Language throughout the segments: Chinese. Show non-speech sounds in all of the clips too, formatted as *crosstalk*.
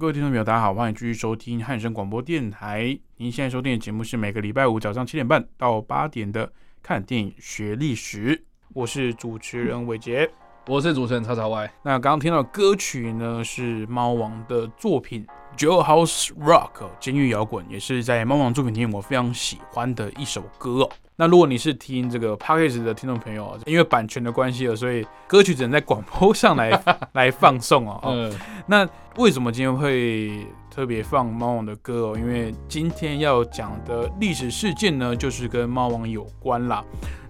各位听众朋友，大家好，欢迎继续收听汉声广播电台。您现在收听的节目是每个礼拜五早上七点半到八点的《看电影学历史》，我是主持人伟杰。我是主持人叉叉 Y。那刚刚听到的歌曲呢，是猫王的作品《Jailhouse Rock》监狱摇滚，也是在猫王作品里面我非常喜欢的一首歌哦。那如果你是听这个 p a c k a g e 的听众朋友，因为版权的关系了，所以歌曲只能在广播上来 *laughs* 来放送哦。嗯，那为什么今天会特别放猫王的歌哦？因为今天要讲的历史事件呢，就是跟猫王有关啦。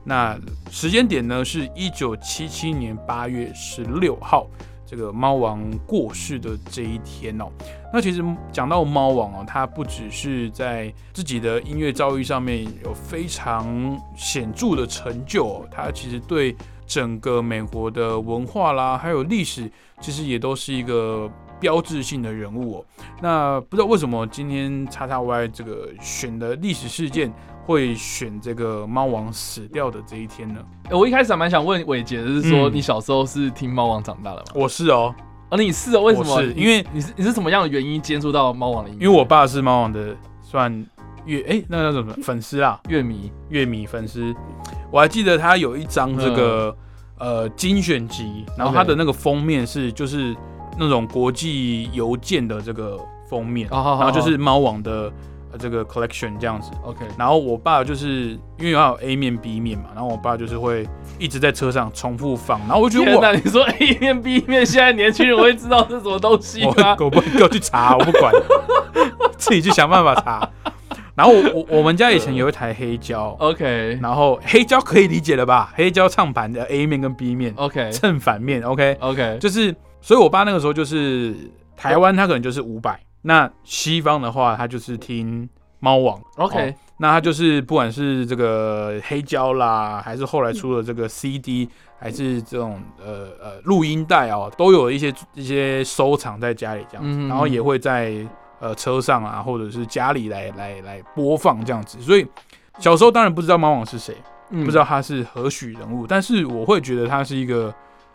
那时间点呢，是一九七七年八月十六号，这个猫王过世的这一天哦。那其实讲到猫王哦，他不只是在自己的音乐遭遇上面有非常显著的成就哦，他其实对整个美国的文化啦，还有历史，其实也都是一个标志性的人物哦。那不知道为什么今天叉叉 Y 这个选的历史事件会选这个猫王死掉的这一天呢？欸我一开始还蛮想问伟杰的是说，嗯你小时候是听猫王长大的吗？我是哦，啊，你是哦？为什么？是因为你是你是什么样的原因接触到猫王的音乐？因为我爸是猫王的算乐哎、那叫什么 *laughs* 粉丝啊？乐迷乐迷粉丝，我还记得他有一张这个、呃精选集，然后他的那个封面是就是那种国际邮件的这个封面，然后就是猫网的、呃这个 collection 这样子。OK，然后我爸就是因为要有 A 面 B 面嘛，然后我爸就是会一直在车上重复放，然后我就觉得我天哪！你说 A 面 B 面，现在年轻人会知道是什么东西我吗？我不给我去查，我不管，*laughs* 自己去想办法查。然后我我我们家以前有一台黑胶，OK 然后黑胶可以理解了吧？黑胶唱盘的 A 面跟 B 面，OK 正反面，OK，OK，就是，所以我爸那个时候就是台湾他可能就是五百，那西方的话他就是听猫王 OK 哦那他就是不管是这个黑胶啦，还是后来出了这个 CD，还是这种呃呃录音带哦，都有一些一些收藏在家里这样子，嗯然后也会在呃车上啊，或者是家里来来来播放这样子。所以小时候当然不知道猫王是谁，嗯。不知道他是何许人物，但是我会觉得他是一个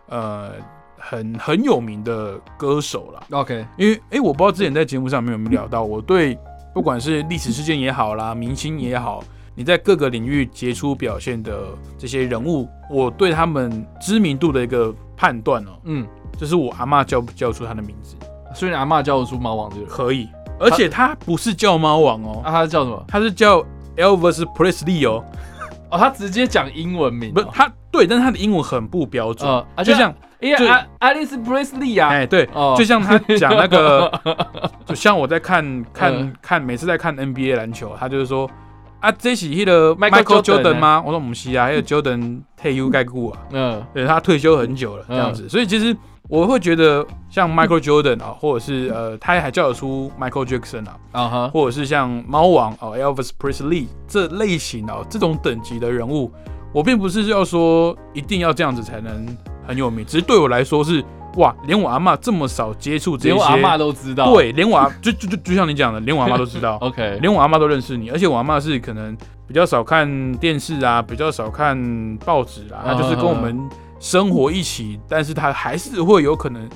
呃很很有名的歌手啦。OK 因为诶，我不知道之前在节目上面有没有聊到，我对不管是历史事件也好啦，明星也好，你在各个领域杰出表现的这些人物，我对他们知名度的一个判断哦，嗯，就是我阿嬷叫不叫出他的名字，所以你阿嬷叫得出猫王这个可以，而且他不是叫猫王哦，啊，他叫什么？他是叫 Elvis Presley 哦，哦，他直接讲英文名哦，不是他对，但是他的英文很不标准，呃，啊就像就因为爱爱丽丝 Presley 啊，哎、对，哦。就像他讲那个，*laughs* 就像我在看看、嗯。看，每次在看 NBA 篮球，他就是说啊，这是那个 Michael Jordan 吗？我说不是啊，还有 Jordan 退休 *laughs* 盖顾啊，嗯。对他退休很久了这样子，所以其实我会觉得像 *laughs* Michael Jordan 啊，或者是呃，他还叫得出 Michael Jackson 啊，啊哈，或者是像猫王哦 Elvis Presley 这类型哦这种等级的人物，我并不是要说一定要这样子才能很有名，只是对我来说是哇，连我阿妈这么少接触这些，连我阿嬷都知道，对，连我阿就就就就像你讲的，连我阿妈都知道，，*laughs* OK，连我阿妈都认识你，而且我阿妈是可能比较少看电视啊，比较少看报纸啊，她就是跟我们生活一起，但是她还是会有可能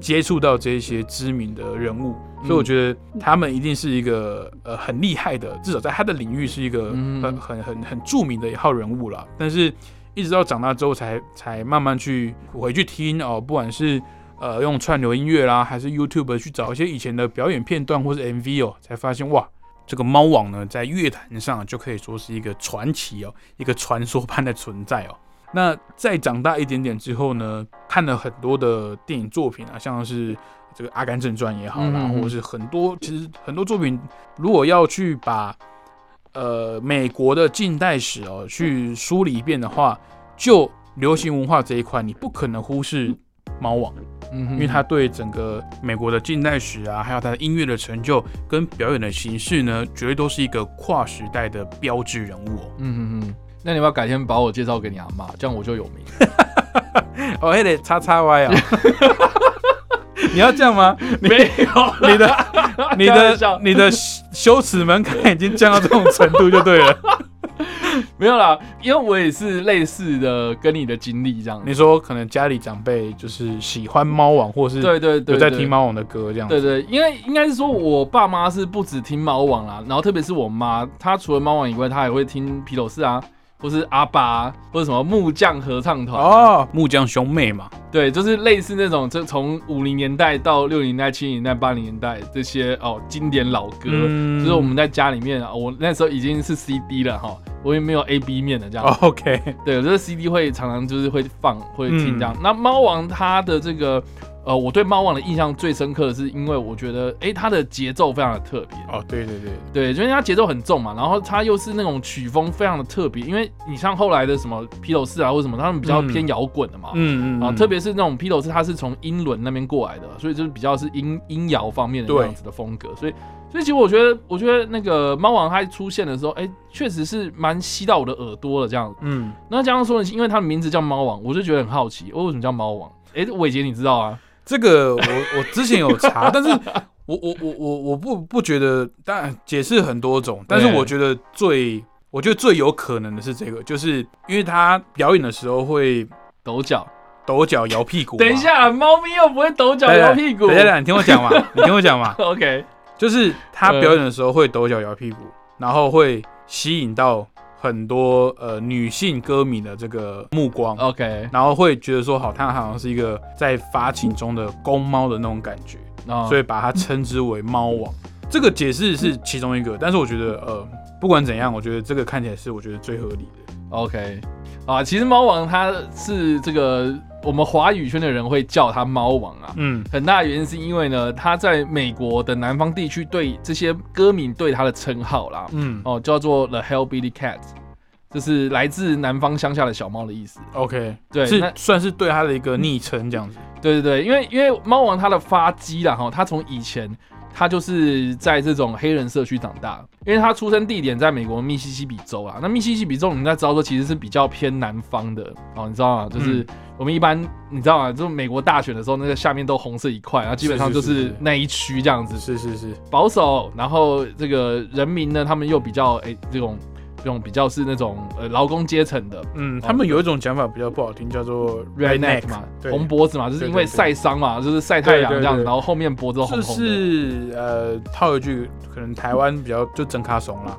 接触到这些知名的人物，所以我觉得他们一定是一个呃很厉害的，至少在他的领域是一个嗯。很很很很著名的一号人物了。但是一直到长大之后才才慢慢去回去听哦，不管是呃用串流音乐啦，还是 YouTube 去找一些以前的表演片段或是 MV 哦，才发现哇。这个猫王呢，在乐坛上就可以说是一个传奇哦，一个传说般的存在哦。那再长大一点点之后呢，看了很多的电影作品啊，像是这个《阿甘正传》也好啦，嗯嗯嗯或者是很多其实很多作品，如果要去把呃美国的近代史哦去梳理一遍的话，就流行文化这一块，你不可能忽视猫王。嗯因为他对整个美国的近代史啊，还有他的音乐的成就跟表演的形式呢，绝对都是一个跨时代的标志人物哦。嗯哼哼，那你要不要改天把我介绍给你阿妈，这样我就有名。*laughs* 哦，还得叉叉歪啊！*laughs* 你要这样吗？*laughs* 没有，你的、你的、你的羞耻门槛已经降到这种程度就对了。*laughs* 没有啦，因为我也是类似的跟你的经历这样。你说可能家里长辈就是喜欢猫王，或是对对对，有在对听猫王的歌这样子。对对，因为应该是说，我爸妈是不止听猫王啦，然后特别是我妈，她除了猫王以外，她还会听披头士啊，或是阿爸、啊，或者什么木匠合唱团、哦，哦，木匠兄妹嘛，对，就是类似那种，就从五零年代到六零年代、七零年代、八零年代这些哦经典老歌，嗯。就是我们在家里面啊，我那时候已经是 CD 了哈，我也没有 A B 面的这样。哦 OK，对，我这个 CD 会常常就是会放会听这样。嗯。那猫王他的这个呃，我对猫王的印象最深刻的是，因为我觉得诶，它的节奏非常的特别。哦对对对，对，就是它节奏很重嘛，然后它又是那种曲风非常的特别，因为你像后来的什么披头士啊或者什么，他们比较嗯偏摇滚的嘛。嗯嗯啊，特别是那种披头士，它是从英伦那边过来的，所以就是比较是音音摇方面的对那样子的风格，所以所以其实我觉得，我觉得那个猫王它出现的时候，哎、确实是蛮吸到我的耳朵了这样子。嗯，那加上说，因为它的名字叫猫王，我就觉得很好奇，我为什么叫猫王？哎、伟杰你知道啊？这个我我之前有查，*laughs* 但是我我我我我不不觉得，当然解释很多种，但是我觉得最我觉得最有可能的是这个，就是因为他表演的时候会抖脚。抖脚摇屁股。等一，下，猫咪又不会抖脚摇屁股。等一下，你听我讲嘛，你听我讲嘛，*laughs* OK，就是他表演的时候会抖脚摇屁股，然后会吸引到很多呃女性歌迷的这个目光。OK，然后会觉得说，好，他好像是一个在发情中的公猫的那种感觉，哦所以把它称之为猫王。这个解释是其中一个，但是我觉得，呃，不管怎样，我觉得这个看起来是我觉得最合理的。OK，啊，其实猫王它是这个我们华语圈的人会叫它猫王啊。嗯，很大的原因是因为呢，他在美国的南方地区对这些歌迷对他的称号啦，嗯哦，叫做 The Hellbilly Cat，就是来自南方乡下的小猫的意思。，OK，对，是算是对他的一个昵称这样子。对对对，因为因为猫王它的发迹啦哈，它从以前它就是在这种黑人社区长大，因为他出生地点在美国密西西比州啊。那密西西比州你应该知道说其实是比较偏南方的哦，你知道吗？就是嗯我们一般你知道吗？就美国大选的时候，那个下面都红色一块，然后基本上就是那一区这样子。是是是，保守，然后这个人民呢，他们又比较哎、这种这种比较是那种呃劳工阶层的。嗯，他们有一种讲法比较不好听，叫做 redneck 嘛，对。红脖子嘛，就是因为晒伤嘛，就是晒太阳这样子，然后后面脖子都红就红的。是呃，套一句，可能台湾比较就整卡怂啦，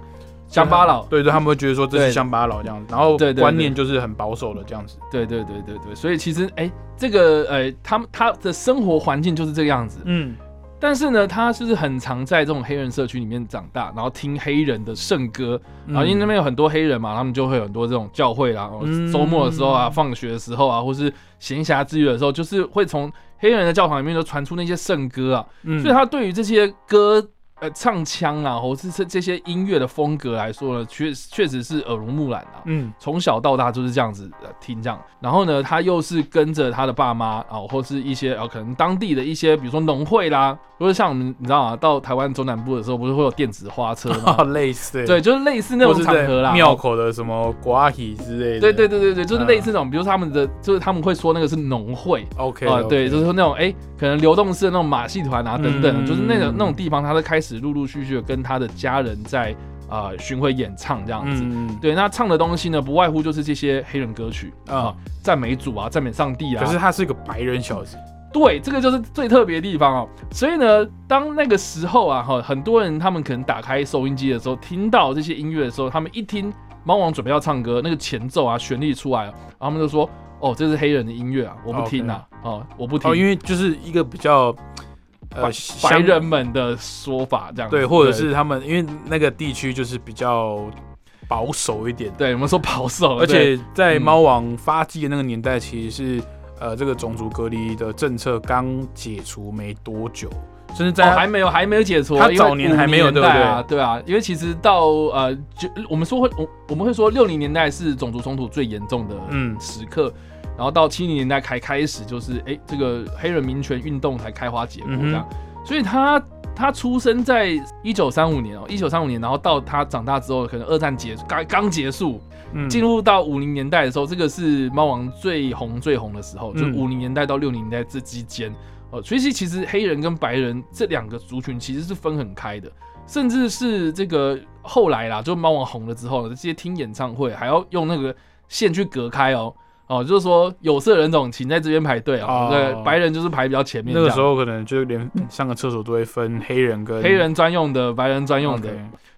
乡巴佬，对对，他们会觉得说这是乡巴佬这样子，然后观念就是很保守的这样子。对对对对对，所以其实哎、这个呃，他们他的生活环境就是这个样子，嗯，但是呢，他就是很常在这种黑人社区里面长大，然后听黑人的圣歌，然后因为那边有很多黑人嘛，他们就会有很多这种教会啦，嗯周末的时候啊，放学的时候啊，或是闲暇之余的时候，就是会从黑人的教堂里面就传出那些圣歌啊，嗯。所以他对于这些歌。呃，唱腔啊，或是这这些音乐的风格来说呢，确确实是耳濡目染啊。嗯从小到大就是这样子呃听这样，然后呢，他又是跟着他的爸妈啊，或是一些呃可能当地的一些，比如说农会啦，或者像我们你知道啊，到台湾中南部的时候，不是会有电子花车啊，吗？*laughs* 类似对，就是类似那种场合啦。庙口的什么瓜体之类的。对对对对对，就是嗯类似那种，比如说他们的，就是他们会说那个是农会。，OK 啊、对，就是说那种哎、可能流动式的那种马戏团啊等等，嗯就是那种那种地方，他都开始陆陆续续的跟他的家人在啊、呃巡回演唱这样子。嗯，对，那唱的东西呢，不外乎就是这些黑人歌曲啊啊，赞美主啊，赞美上帝啊。可是他是一个白人小子，对，这个就是最特别的地方哦。所以呢，当那个时候啊，哈，很多人他们可能打开收音机的时候，听到这些音乐的时候，他们一听猫王准备要唱歌，那个前奏啊，旋律出来了，然后他们就说：“哦，这是黑人的音乐啊，我不听啊，哦，我不听。哦，因为就是一个比较呃白人们的说法这样子，对，或者是他们因为那个地区就是比较保守一点，对我们说保守，而且在嗯。猫王发迹的那个年代，其实是呃这个种族隔离的政策刚解除没多久，甚至在还没有，还没有解除啊，他早年还没有对不对啊，对啊，因为其实到呃，就我们说会，我我们会说六零年代是种族冲突最严重的嗯。时刻，然后到七零年代才开始，就是哎，这个黑人民权运动才开花结果这样。所以他他出生在一九三五年哦，一九三五年，然后到他长大之后，可能二战结刚刚结束，进入到五零年代的时候，这个是猫王最红最红的时候，就五零年代到六零年代这之间哦。所以其实黑人跟白人这两个族群其实是分很开的，甚至是这个后来啦，就猫王红了之后，这些听演唱会还要用那个线去隔开哦。哦，就是说有色人种请在这边排队啊，对，白人就是排比较前面。那个时候可能就连上个厕所都会分黑人跟黑人专用的、白人专用的，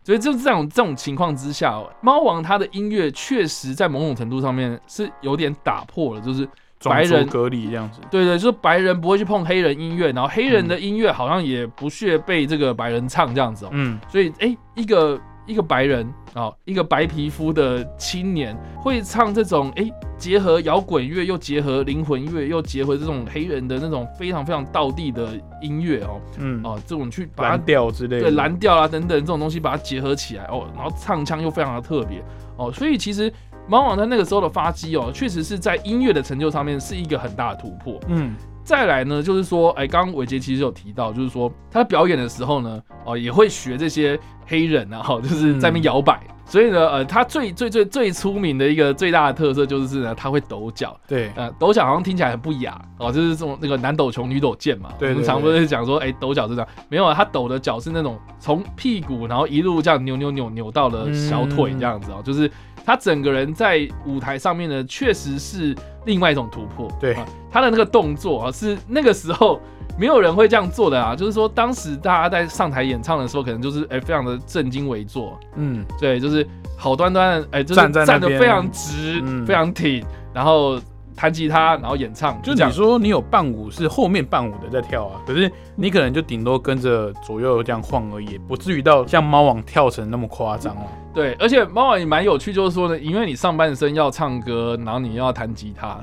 所以就这种这种情况之下，猫王他的音乐确实在某种程度上面是有点打破了，就是白人隔离这样子。对对，就是白人不会去碰黑人音乐，然后黑人的音乐好像也不屑被这个白人唱这样子哦。嗯，所以哎，一个。一个白人啊，一个白皮肤的青年会唱这种哎，结合摇滚乐又结合灵魂乐又结合这种黑人的那种非常非常道地的音乐哦，嗯。哦，这种去蓝调之类对蓝调啊等等这种东西把它结合起来哦，然后唱腔又非常的特别哦，所以其实猫王他那个时候的发迹哦，确实是在音乐的成就上面是一个很大的突破，嗯。再来呢，就是说，哎，刚刚伟杰其实有提到，就是说他表演的时候呢，哦，也会学这些黑人啊，哈，就是在那边摇摆。所以呢，呃，他最最最最出名的一个最大的特色就是呢，他会抖脚。对，呃，抖脚好像听起来很不雅哦，就是这种那个男抖穷女抖贱嘛。对，我们常不是讲说，哎，抖脚是这样，没有啊，他抖的脚是那种从屁股然后一路这样扭扭扭扭到了小腿这样子哦，就是他整个人在舞台上面呢，确实是。另外一种突破，对他的那个动作啊，是那个时候没有人会这样做的啊。就是说，当时大家在上台演唱的时候，可能就是哎，非常的正襟危坐，嗯，对，就是好端端哎，就是站得非常直，非常挺，然后弹吉他，然后演唱。就你说你有伴舞是后面伴舞的在跳啊，可是你可能就顶多跟着左右这样晃而已，不至于到像猫王跳成那么夸张啊。对，而且猫王也蛮有趣，就是说呢，因为你上半身要唱歌，然后你又要弹吉他，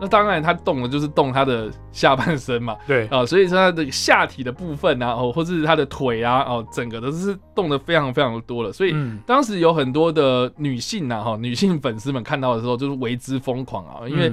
那当然他动的就是动他的下半身嘛。对 *laughs* 啊，所以说他的下体的部分啊，哦，或者是他的腿啊，哦，整个都是动的非常非常的多了。所以当时有很多的女性呐，哈，女性粉丝们看到的时候就是为之疯狂啊，因为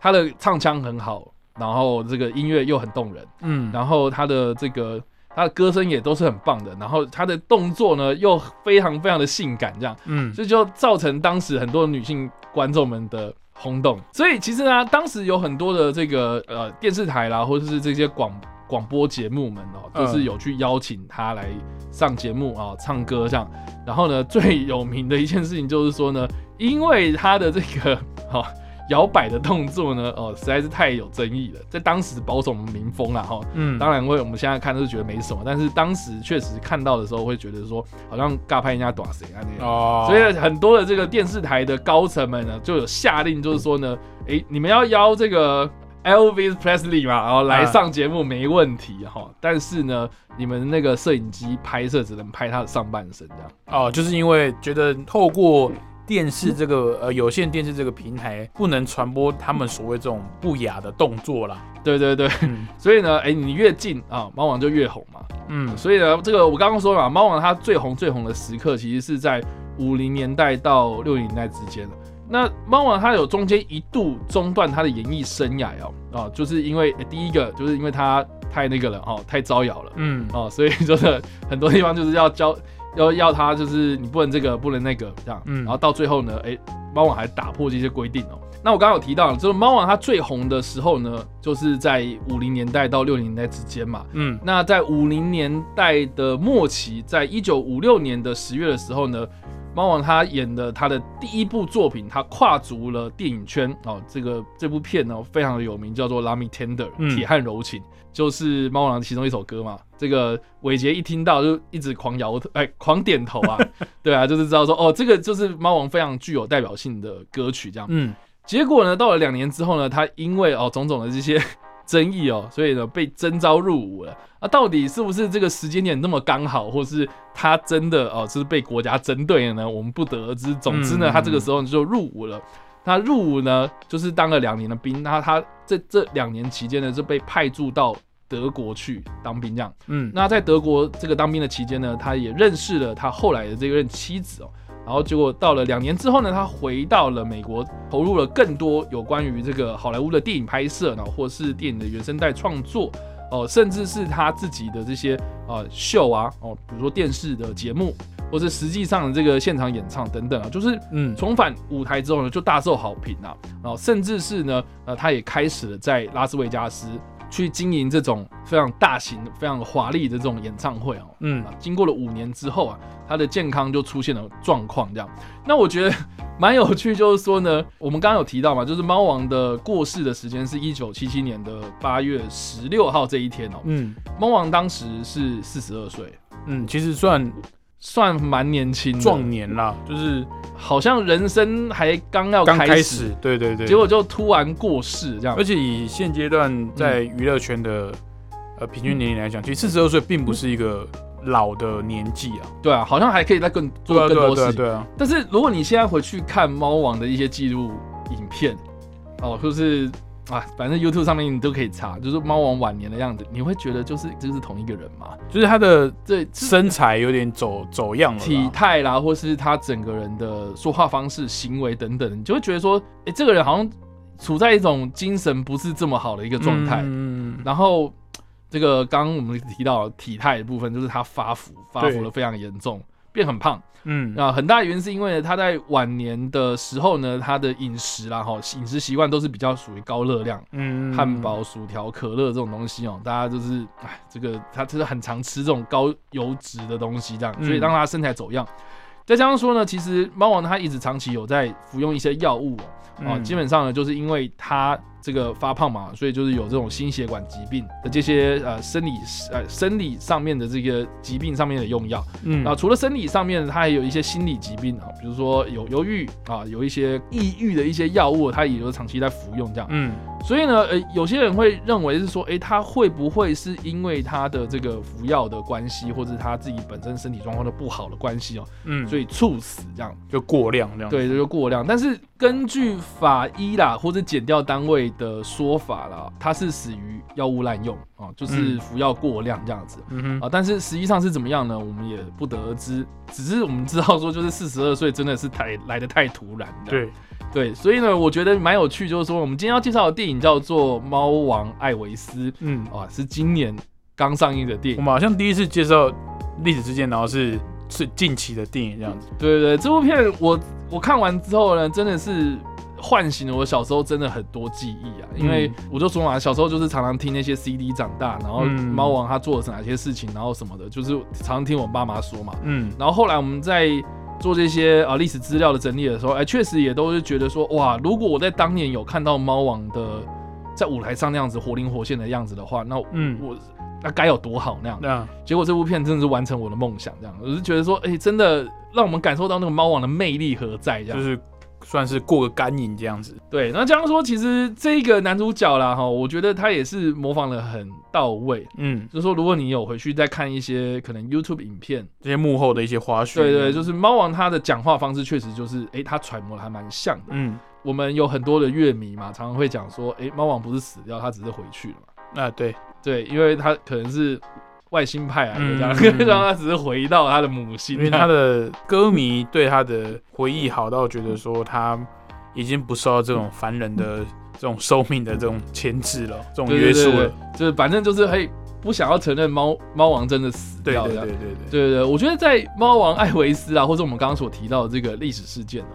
他的唱腔很好，然后这个音乐又很动人，嗯，然后他的这个。他的歌声也都是很棒的，然后他的动作呢又非常非常的性感，这样，嗯，所以就造成当时很多女性观众们的轰动。所以其实呢，当时有很多的这个呃电视台啦，或者是这些广广播节目们哦，就是有去邀请他来上节目啊，唱歌这样。然后呢，最有名的一件事情就是说呢，因为他的这个哈。*laughs* 摇摆的动作呢，哦，实在是太有争议了，在当时保守民风啦，哈，嗯，当然会我们现在看都是觉得没什么，但是当时确实看到的时候会觉得说，好像尬拍人家短谁啊那样，哦，所以很多的这个电视台的高层们呢，就有下令，就是说呢，哎，你们要邀这个 Elvis Presley 嘛，然后来上节目没问题哈，但是呢，你们那个摄影机拍摄只能拍他的上半身这样，哦，就是因为觉得透过。电视这个呃有线电视这个平台不能传播他们所谓这种不雅的动作啦。对对对，*laughs* 所以呢，哎，你越近啊，猫王就越红嘛。嗯，所以呢，这个我刚刚说嘛，猫王它最红最红的时刻，其实是在五零年代到六零年代之间那猫王它有中间一度中断它的演艺生涯哦，啊，就是因为第一个就是因为它太那个了哦，太招摇了。嗯，哦，所以就是很多地方就是要教。要要他就是你不能这个不能那个这样，嗯，然后到最后呢，哎，猫王还打破这些规定哦。那我刚刚有提到，就是猫王它最红的时候呢，就是在五零年代到六零年代之间嘛，嗯，那在五零年代的末期，在一九五六年的十月的时候呢，猫王他演的他的第一部作品，他跨足了电影圈哦，这个这部片呢非常的有名，叫做《Me Tender》铁汉柔情。就是猫王其中一首歌嘛，这个伟杰一听到就一直狂摇头，哎，狂点头啊，*laughs* 对啊，就是知道说哦，这个就是猫王非常具有代表性的歌曲这样。嗯，结果呢，到了两年之后呢，他因为哦种种的这些 *laughs* 争议哦，所以呢被征召入伍了。啊，到底是不是这个时间点那么刚好，或是他真的哦是被国家针对了呢？我们不得而知。总之呢，他这个时候就入伍了。他入伍呢，就是当了两年的兵。那他这这两年期间呢，是被派驻到。德国去当兵这样，嗯，那在德国这个当兵的期间呢，他也认识了他后来的这任妻子哦。然后结果到了两年之后呢，他回到了美国，投入了更多有关于这个好莱坞的电影拍摄，然后或是电影的原声带创作，哦，甚至是他自己的这些呃秀啊，哦，比如说电视的节目，或是实际上的这个现场演唱等等啊，就是嗯，重返舞台之后呢，就大受好评啊，然后甚至是呢，呃，他也开始了在拉斯维加斯去经营这种非常大型、非常华丽的这种演唱会哦。嗯啊，经过了五年之后啊，他的健康就出现了状况，这样。那我觉得 *laughs* 蛮有趣，就是说呢，我们刚刚有提到嘛，就是猫王的过世的时间是一九七七年的八月十六号这一天哦。嗯猫王当时是四十二岁，嗯，其实算算蛮年轻，壮年啦，就是好像人生还刚要刚开开始，对对对，结果就突然过世这样。而。且以现阶段在娱乐圈的呃平均年龄来讲，其实四十二岁并不是一个老的年纪啊，对啊，好像还可以再更做更多事情。对啊对啊，但是如果你现在回去看猫王的一些记录影片，哦，就是啊，反正 YouTube 上面你都可以查，就是猫王晚年的样子，你会觉得就是这个是同一个人吗？就是他的这，身材有点走走样了，体态啦，或是他整个人的说话方式、行为等等，你就会觉得说，哎、这个人好像处在一种精神不是这么好的一个状态。嗯，然后这个刚刚我们提到体态的部分，就是他发福，发福的非常严重，变很胖。嗯啊很大的原因是因为呢，他在晚年的时候呢，他的饮食啦，哈，饮食习惯都是比较属于高热量，嗯汉堡、薯条、可乐这种东西哦，大家就是，哎，这个他就是很常吃这种高油脂的东西，这样，所以嗯让他身材走样。再加上说呢，其实猫王他一直长期有在服用一些药物哦，啊，嗯基本上呢，就是因为他这个发胖嘛，所以就是有这种心血管疾病的这些呃生理呃生理上面的这个疾病上面的用药。嗯啊，除了生理上面，它还有一些心理疾病啊，比如说有忧郁啊，有一些抑郁的一些药物，它也有长期在服用这样。嗯所以呢，呃，有些人会认为是说，哎，他会不会是因为他的这个服药的关系，或者他自己本身身体状况的不好的关系哦，嗯，所以猝死这样。就过量这样，，对，这就过量。但是根据法医啦或者检调单位的说法啦，他是死于药物滥用啊，就是嗯服药过量这样子。嗯，啊，但是实际上是怎么样呢？我们也不得而知。只是我们知道说，就是四十二岁真的是太来的太突然。对，对，所以呢，我觉得蛮有趣，就是说我们今天要介绍的电影叫做《猫王艾维斯》嗯，啊，是今年刚上映的电影。我们好像第一次介绍历史事件，然后是是近期的电影这样子，对对对，这部片我我看完之后呢，真的是。唤醒了我小时候真的很多记忆啊，因为我就说嘛，小时候就是常常听那些 CD 长大，然后嗯猫王他做了哪些事情，然后什么的，就是常常听我爸妈说嘛。嗯然后后来我们在做这些啊历史资料的整理的时候，哎，确实也都是觉得说，哇，如果我在当年有看到猫王的在舞台上那样子活灵活现的样子的话，那嗯，我那该有多好那样。那结果这部片真的是完成我的梦想，这样，我是觉得说，哎，真的让我们感受到那个猫王的魅力何在，这样。就是算是过个干瘾这样子，对，那这样说，其实这个男主角啦，哈，我觉得他也是模仿的很到位。嗯，就是说，如果你有回去再看一些可能 YouTube 影片，这些幕后的一些花絮，对对，就是猫王他的讲话方式确实就是，哎、他揣摩的还蛮像的。嗯，我们有很多的乐迷嘛，常常会讲说，哎、猫王不是死掉，他只是回去了嘛。啊对，对，因为他可能是外星派来的这样，嗯 *laughs* 让他只是回到他的母星。因为他的歌迷对他的回忆好到觉得说他已经不受到这种凡人的 *laughs* 这种寿命的这种牵制了，这种约束了，就是反正就是嘿，不想要承认猫猫王真的死掉这样。对对对对，对对对，我觉得在猫王艾维斯啊，或者我们刚刚所提到的这个历史事件呢、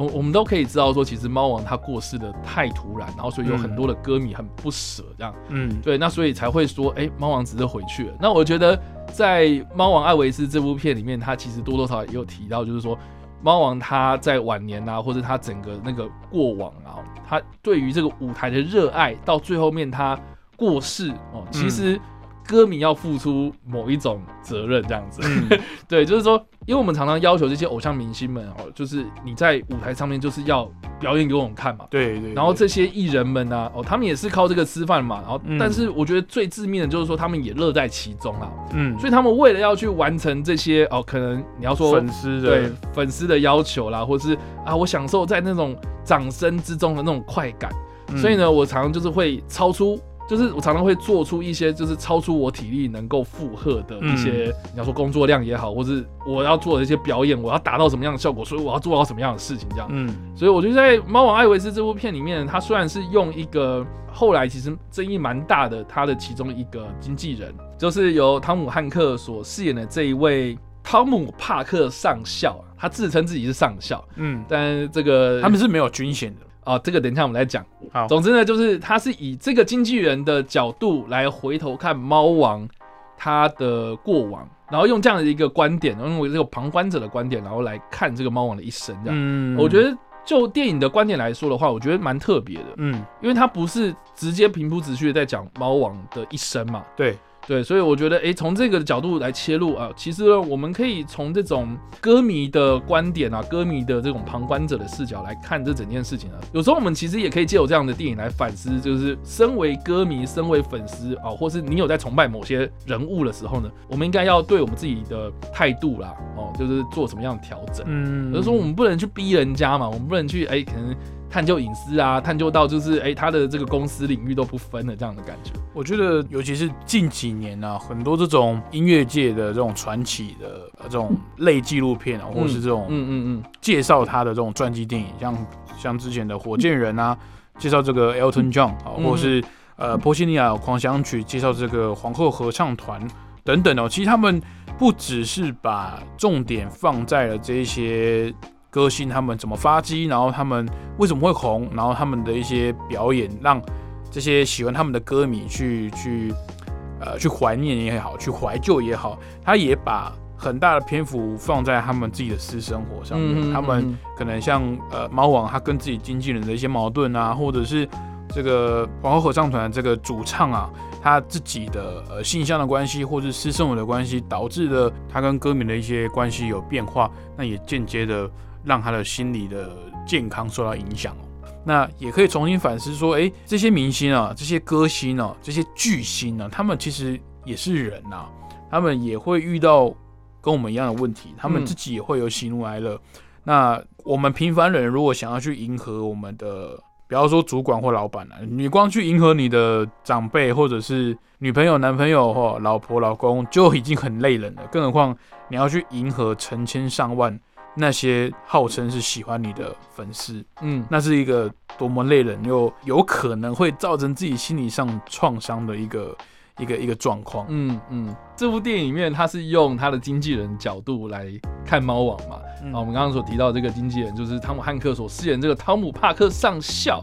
我我们都可以知道说，其实猫王他过世的太突然，然后所以有很多的歌迷很不舍这样。嗯对，那所以才会说，哎、猫王只是回去了。那我觉得在《猫王艾维斯》这部片里面，他其实多多少少也有提到，就是说猫王他在晚年啊，或者他整个那个过往啊，他对于这个舞台的热爱，到最后面他过世哦，其实歌迷要付出某一种责任，这样子。嗯 *laughs* 对，就是说，因为我们常常要求这些偶像明星们哦，就是你在舞台上面就是要表演给我们看嘛。对对，然后这些艺人们呢、哦，他们也是靠这个吃饭嘛。然后，嗯但是我觉得最致命的就是说，他们也乐在其中啊。嗯，所以他们为了要去完成这些哦，可能你要说粉丝对的粉丝的要求啦，或是啊，我享受在那种掌声之中的那种快感。嗯所以呢，我常常就是会超出就是我常常会做出一些就是超出我体力能够负荷的一些，你要说工作量也好，或是我要做的一些表演，我要达到什么样的效果，所以我要做到什么样的事情，这样。嗯所以我觉得在《猫王艾维斯》这部片里面，他虽然是用一个后来其实争议蛮大的，他的其中一个经纪人，就是由汤姆汉克所饰演的这一位汤姆帕克上校啊，他自称自己是上校，嗯，但这个他们是没有军衔的。啊、这个等一下我们来讲。好总之呢，就是他是以这个经纪人的角度来回头看猫王他的过往，然后用这样的一个观点，然后用这个旁观者的观点，然后来看这个猫王的一生。这样，嗯我觉得就电影的观点来说的话，我觉得蛮特别的，嗯，因为它不是直接平铺直叙的在讲猫王的一生嘛。对，对，所以我觉得，诶，从这个角度来切入啊，其实呢，我们可以从这种歌迷的观点啊，歌迷的这种旁观者的视角来看这整件事情啊。有时候我们其实也可以借由这样的电影来反思，就是身为歌迷、身为粉丝啊，或是你有在崇拜某些人物的时候呢，我们应该要对我们自己的态度啦，哦，就是做什么样的调整。嗯，就是说我们不能去逼人家嘛，我们不能去哎、可能探究隐私啊，探究到就是哎、他的这个公司领域都不分的这样的感觉。我觉得，尤其是近几年啊，很多这种音乐界的这种传奇的呃这种类纪录片啊，或者是这种嗯嗯嗯。介绍他的这种传记电影，像像之前的火箭人啊，介绍这个 Elton John 啊，嗯。或者是呃波西尼亚狂想曲介绍这个皇后合唱团等等哦，其实他们不只是把重点放在了这一些歌星他们怎么发迹，然后他们为什么会红，然后他们的一些表演，让这些喜欢他们的歌迷去去呃去怀念也好，去怀旧也好，他也把很大的篇幅放在他们自己的私生活上面，嗯他们可能像呃猫王他跟自己经纪人的一些矛盾啊，或者是这个皇后合唱团这个主唱啊，他自己的呃性向的关系，或是私生活的关系，导致了他跟歌迷的一些关系有变化，那也间接的让他的心理的健康受到影响哦。那也可以重新反思说，诶，这些明星啊，这些歌星啊，这些巨星啊，他们其实也是人呐、他们也会遇到跟我们一样的问题，他们嗯自己也会有喜怒哀乐。那我们平凡人如果想要去迎合我们的，不要说主管或老板了、你光去迎合你的长辈或者是女朋友、男朋友或老婆、老公就已经很累人了，更何况你要去迎合成千上万那些号称是喜欢你的粉丝，嗯那是一个多么累人又有可能会造成自己心理上创伤的一个一个一个状况。嗯嗯，这部电影里面他是用他的经纪人角度来看猫王嘛。嗯啊，我们刚刚所提到这个经纪人就是汤姆汉克所饰演这个汤姆帕克上校。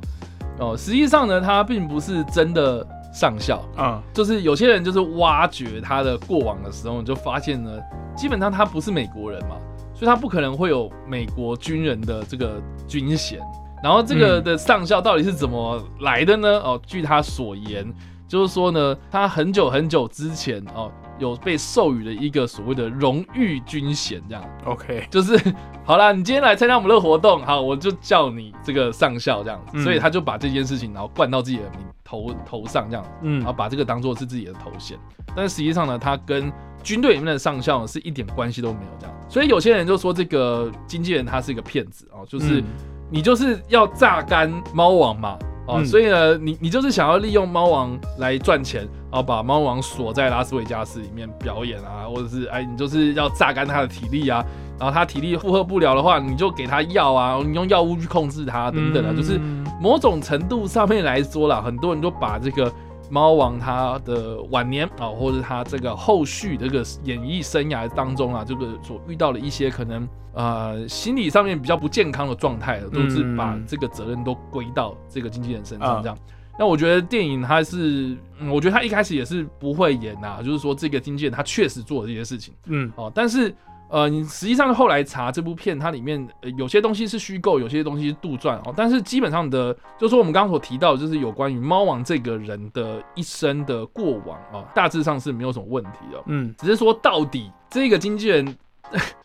哦，实际上呢，他并不是真的上校，嗯就是有些人就是挖掘他的过往的时候，你就发现呢，基本上他不是美国人嘛，所以他不可能会有美国军人的这个军衔。然后这个嗯的上校到底是怎么来的呢？哦，据他所言，就是说呢，他很久很久之前哦，有被授予了一个所谓的荣誉军衔，这样，OK，就是好啦，你今天来参加我们的活动，好，我就叫你这个上校这样。子，嗯。所以他就把这件事情然后冠到自己的名头头上这样子。嗯。然后把这个当做是自己的头衔，但是实际上呢，他跟军队里面的上校是一点关系都没有这样，所以有些人就说这个经纪人他是一个骗子哦，就是嗯。你就是要榨干猫王嘛。哦，嗯。所以呢，你你就是想要利用猫王来赚钱，然后把猫王锁在拉斯维加斯里面表演啊，或者是哎，你就是要榨干他的体力啊，然后他体力负荷不了的话，你就给他药啊，你用药物去控制他等等啊，就是嗯某种程度上面来说啦，很多人都把这个猫王他的晚年啊，或者他这个后续这个演艺生涯当中啊，这个所遇到的一些可能呃心理上面比较不健康的状态，都是把这个责任都归到这个经纪人身上这样。那我觉得电影它是，嗯，我觉得他一开始也是不会演呐、就是说这个经纪人他确实做了这些事情。嗯哦，但是呃，你实际上后来查这部片，它里面、呃、有些东西是虚构，有些东西是杜撰哦。但是基本上的，就是说我们刚刚所提到的，就是有关于猫王这个人的一生的过往啊、哦，大致上是没有什么问题的。嗯只是说到底这个经纪人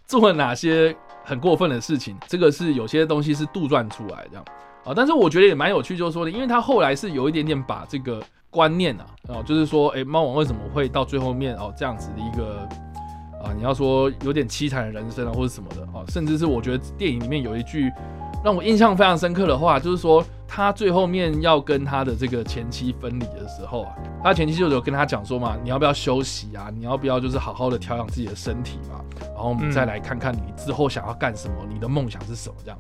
做了哪些很过分的事情，这个是有些东西是杜撰出来这样啊。但是我觉得也蛮有趣，就是说的，因为他后来是有一点点把这个观念啊，哦，就是说，哎、猫王为什么会到最后面哦这样子的一个啊，你要说有点凄惨的人生啊，或者什么的啊，甚至是我觉得电影里面有一句让我印象非常深刻的话，就是说他最后面要跟他的这个前妻分离的时候啊，他前妻就有跟他讲说嘛，你要不要休息啊？你要不要就是好好的调养自己的身体嘛？然后我们再来看看你之后想要干什么，你的梦想是什么这样。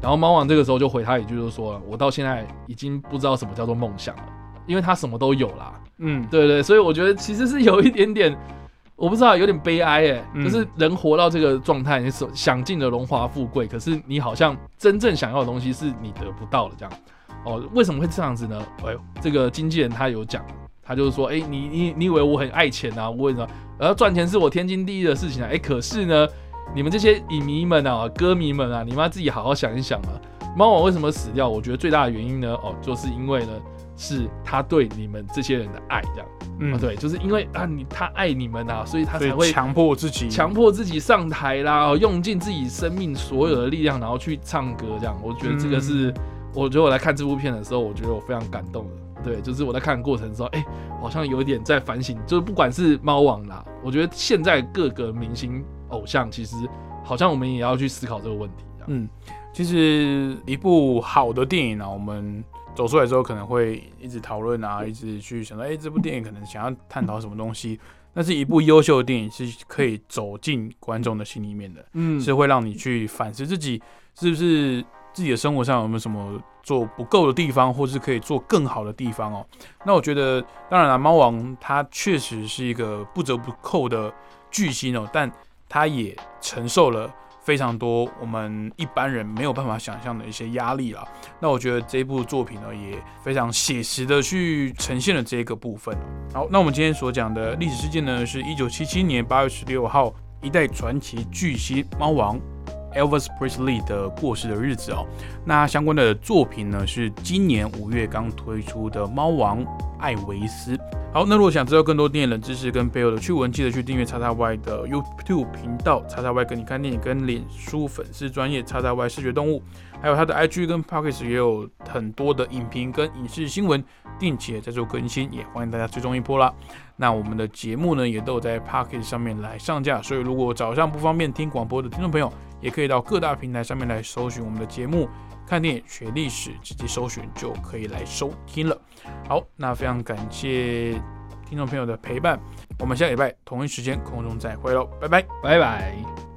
然后猫王这个时候就回他一句，就是说我到现在已经不知道什么叫做梦想了，因为他什么都有啦。嗯，对对，所以我觉得其实是有一点点，我不知道有点悲哀哎，嗯就是人活到这个状态，你所享尽了荣华富贵，可是你好像真正想要的东西是你得不到的这样。哦，为什么会这样子呢？哎呦，这个经纪人他有讲，他就是说，哎、你你你以为我很爱钱啊？我为什么？然后赚钱是我天经地义的事情啊？哎、可是呢，你们这些影迷们啊、歌迷们啊，你们要自己好好想一想啊，猫王为什么死掉？我觉得最大的原因呢，哦，就是因为呢，是他对你们这些人的爱，这样。嗯啊，，对，就是因为啊，你他爱你们啊，所以他才会强迫自己，强迫自己上台啦，哦用尽自己生命所有的力量，然后去唱歌，这样。我觉得这个是，嗯我觉得我来看这部片的时候，我觉得我非常感动的。对，就是我在看的过程的时候，哎、好像有一点在反省，就是不管是猫王啦，我觉得现在各个明星偶像，其实好像我们也要去思考这个问题。嗯，其实一部好的电影呢、我们走出来之后可能会一直讨论啊，一直去想到，哎、这部电影可能想要探讨什么东西。但是一部优秀的电影是可以走进观众的心里面的，嗯是会让你去反思自己是不是自己的生活上有没有什么做不够的地方，或是可以做更好的地方哦。那我觉得，当然了，猫王他确实是一个不折不扣的巨星哦，但他也承受了非常多我们一般人没有办法想象的一些压力啦。那我觉得这部作品呢，也非常写实的去呈现了这个部分。好，那我们今天所讲的历史事件呢，是一九七七年八月十六号，一代传奇巨星猫王 Elvis Presley 的过世的日子哦。那相关的作品呢，是今年五月刚推出的《猫王艾维斯》。好，那如果想知道更多电影冷知识跟背后的趣闻，记得去订阅叉叉 Y 的 YouTube 频道，叉叉 Y 跟你看电影，跟脸书粉丝专业叉叉 Y 视觉动物，还有他的 IG 跟 Pockets 也有很多的影评跟影视新闻，定期地在做更新，也欢迎大家追踪一波啦。那我们的节目呢，也都有在 Pocket 上面来上架，所以如果早上不方便听广播的听众朋友，也可以到各大平台上面来搜寻我们的节目，看电影、学历史，直接搜寻就可以来收听了。好，那非常感谢听众朋友的陪伴，我们下礼拜同一时间空中再会喽，拜拜。拜拜。